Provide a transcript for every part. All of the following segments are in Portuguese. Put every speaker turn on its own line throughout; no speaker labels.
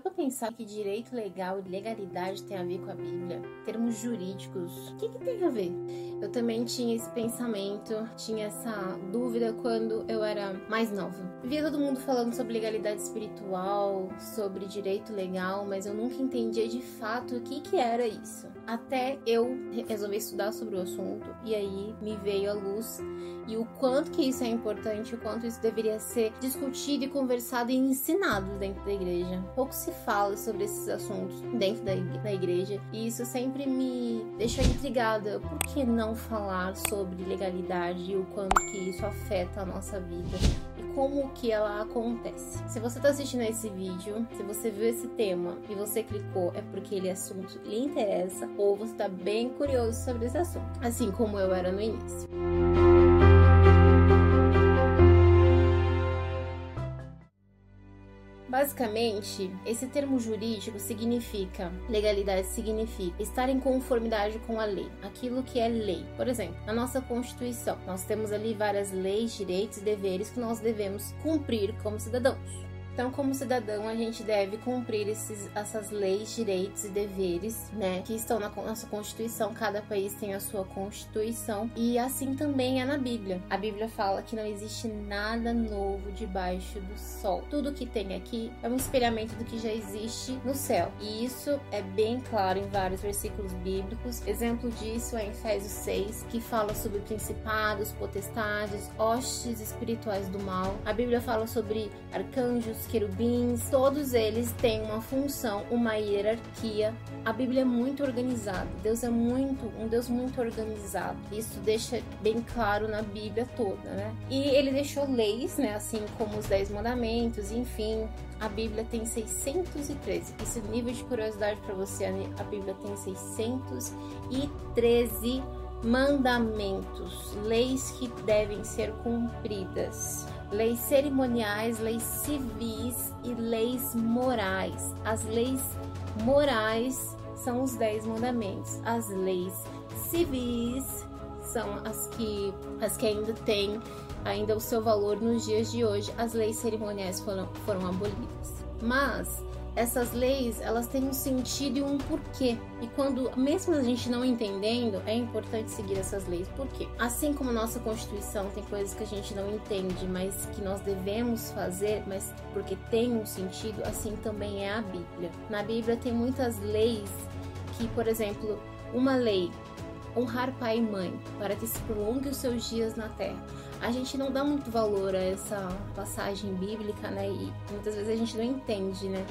parou pra pensar que direito legal e legalidade tem a ver com a Bíblia? Termos jurídicos, o que, que tem a ver? Eu também tinha esse pensamento, tinha essa dúvida quando eu era mais nova. Via todo mundo falando sobre legalidade espiritual, sobre direito legal, mas eu nunca entendia de fato o que, que era isso. Até eu resolvi estudar sobre o assunto e aí me veio a luz e o quanto que isso é importante, o quanto isso deveria ser discutido e conversado e ensinado dentro da igreja. Pouco se fala sobre esses assuntos dentro da igreja e isso sempre me deixa intrigada. Por que não falar sobre legalidade e o quanto que isso afeta a nossa vida? Como que ela acontece. Se você está assistindo esse vídeo, se você viu esse tema e você clicou, é porque ele assunto lhe interessa ou você está bem curioso sobre esse assunto, assim como eu era no início. Basicamente, esse termo jurídico significa, legalidade significa estar em conformidade com a lei, aquilo que é lei. Por exemplo, na nossa Constituição, nós temos ali várias leis, direitos e deveres que nós devemos cumprir como cidadãos. Então, como cidadão, a gente deve cumprir esses, essas leis, direitos e deveres, né, que estão na nossa Constituição. Cada país tem a sua Constituição e assim também é na Bíblia. A Bíblia fala que não existe nada novo debaixo do sol. Tudo que tem aqui é um espelhamento do que já existe no céu. E isso é bem claro em vários versículos bíblicos. Exemplo disso é em Efésios 6, que fala sobre principados, potestades, hostes espirituais do mal. A Bíblia fala sobre arcanjos, querubins, todos eles têm uma função, uma hierarquia. A Bíblia é muito organizada. Deus é muito, um Deus muito organizado. Isso deixa bem claro na Bíblia toda, né? E ele deixou leis, né, assim como os Dez Mandamentos, enfim. A Bíblia tem 613. Esse nível de curiosidade para você, a Bíblia tem 613 mandamentos, leis que devem ser cumpridas leis cerimoniais, leis civis e leis morais. As leis morais são os dez mandamentos. As leis civis são as que as que ainda têm ainda o seu valor nos dias de hoje. As leis cerimoniais foram, foram abolidas. Mas essas leis elas têm um sentido e um porquê. E quando, mesmo a gente não entendendo, é importante seguir essas leis. Por quê? Assim como nossa Constituição tem coisas que a gente não entende, mas que nós devemos fazer, mas porque tem um sentido, assim também é a Bíblia. Na Bíblia tem muitas leis que, por exemplo, uma lei honrar pai e mãe para que se prolongue os seus dias na terra. A gente não dá muito valor a essa passagem bíblica, né? E muitas vezes a gente não entende, né?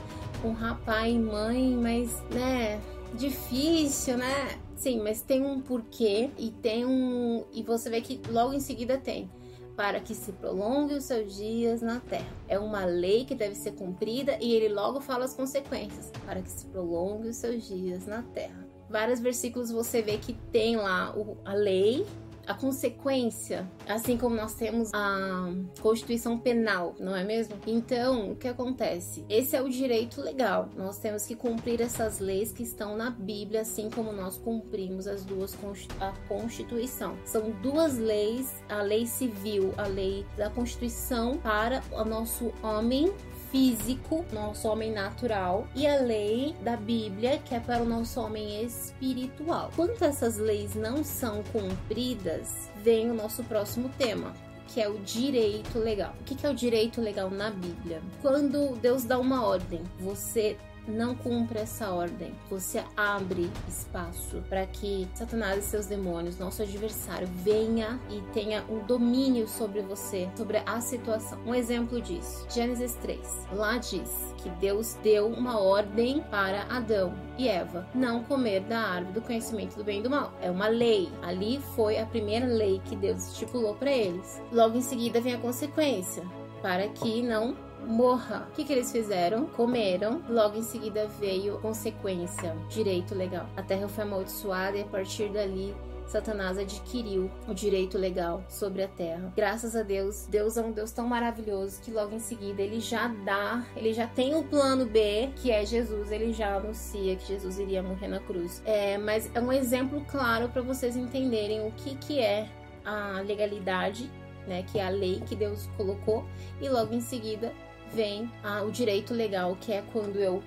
honrar pai e mãe, mas, né, difícil, né? Sim, mas tem um porquê e tem um. E você vê que logo em seguida tem. Para que se prolongue os seus dias na terra. É uma lei que deve ser cumprida e ele logo fala as consequências. Para que se prolongue os seus dias na terra. Vários versículos você vê que tem lá a lei a consequência, assim como nós temos a Constituição Penal, não é mesmo? Então, o que acontece? Esse é o direito legal. Nós temos que cumprir essas leis que estão na Bíblia, assim como nós cumprimos as duas a Constituição. São duas leis, a lei civil, a lei da Constituição para o nosso homem físico, nosso homem natural, e a lei da Bíblia, que é para o nosso homem espiritual. Quando essas leis não são cumpridas, vem o nosso próximo tema, que é o direito legal. O que é o direito legal na Bíblia? Quando Deus dá uma ordem, você não cumpre essa ordem, você abre espaço para que Satanás e seus demônios, nosso adversário, venha e tenha um domínio sobre você, sobre a situação. Um exemplo disso, Gênesis 3. Lá diz que Deus deu uma ordem para Adão e Eva não comer da árvore do conhecimento do bem e do mal. É uma lei. Ali foi a primeira lei que Deus estipulou para eles. Logo em seguida vem a consequência para que não morra. O que, que eles fizeram? Comeram. Logo em seguida veio consequência, direito legal. A terra foi amaldiçoada e a partir dali Satanás adquiriu o direito legal sobre a terra. Graças a Deus, Deus é um Deus tão maravilhoso que logo em seguida ele já dá, ele já tem o plano B, que é Jesus, ele já anuncia que Jesus iria morrer na cruz. É, mas é um exemplo claro para vocês entenderem o que, que é a legalidade, né, que é a lei que Deus colocou, e logo em seguida vem ah, o direito legal, que é quando eu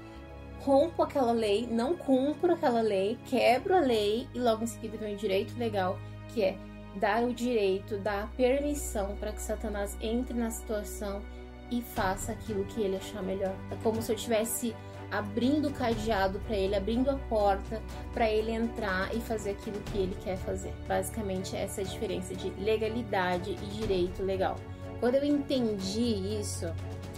rompo aquela lei, não cumpro aquela lei, quebro a lei e logo em seguida vem o direito legal, que é dar o direito, dar permissão para que Satanás entre na situação e faça aquilo que ele achar melhor. É como se eu tivesse abrindo o cadeado para ele, abrindo a porta para ele entrar e fazer aquilo que ele quer fazer. Basicamente, essa é a diferença de legalidade e direito legal. Quando eu entendi isso,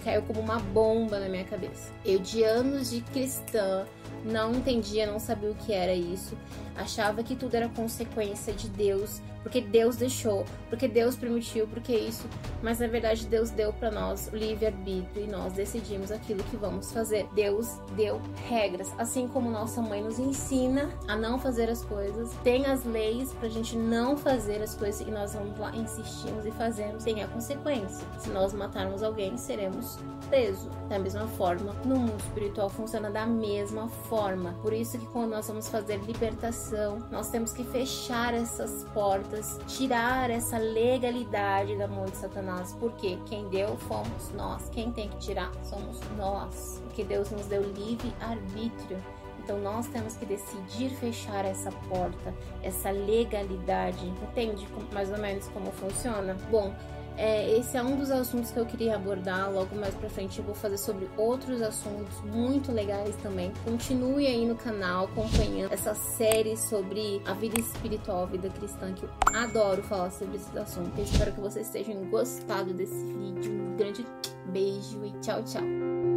caiu como uma bomba na minha cabeça. Eu, de anos de cristã, não entendia, não sabia o que era isso, achava que tudo era consequência de Deus porque Deus deixou, porque Deus permitiu, porque isso, mas na verdade Deus deu para nós o livre-arbítrio e nós decidimos aquilo que vamos fazer. Deus deu regras, assim como nossa mãe nos ensina a não fazer as coisas, tem as leis pra gente não fazer as coisas e nós vamos lá, insistimos e fazemos, tem a consequência. Se nós matarmos alguém, seremos presos. Da mesma forma, no mundo espiritual funciona da mesma forma. Por isso que quando nós vamos fazer libertação, nós temos que fechar essas portas tirar essa legalidade da mão de Satanás, porque quem deu fomos nós, quem tem que tirar somos nós, porque Deus nos deu livre arbítrio. Então nós temos que decidir fechar essa porta, essa legalidade. Entende mais ou menos como funciona? Bom, é, esse é um dos assuntos que eu queria abordar. Logo mais pra frente eu vou fazer sobre outros assuntos muito legais também. Continue aí no canal acompanhando essa série sobre a vida espiritual, a vida cristã, que eu adoro falar sobre esses assuntos. Eu espero que vocês tenham gostado desse vídeo. Um grande beijo e tchau, tchau.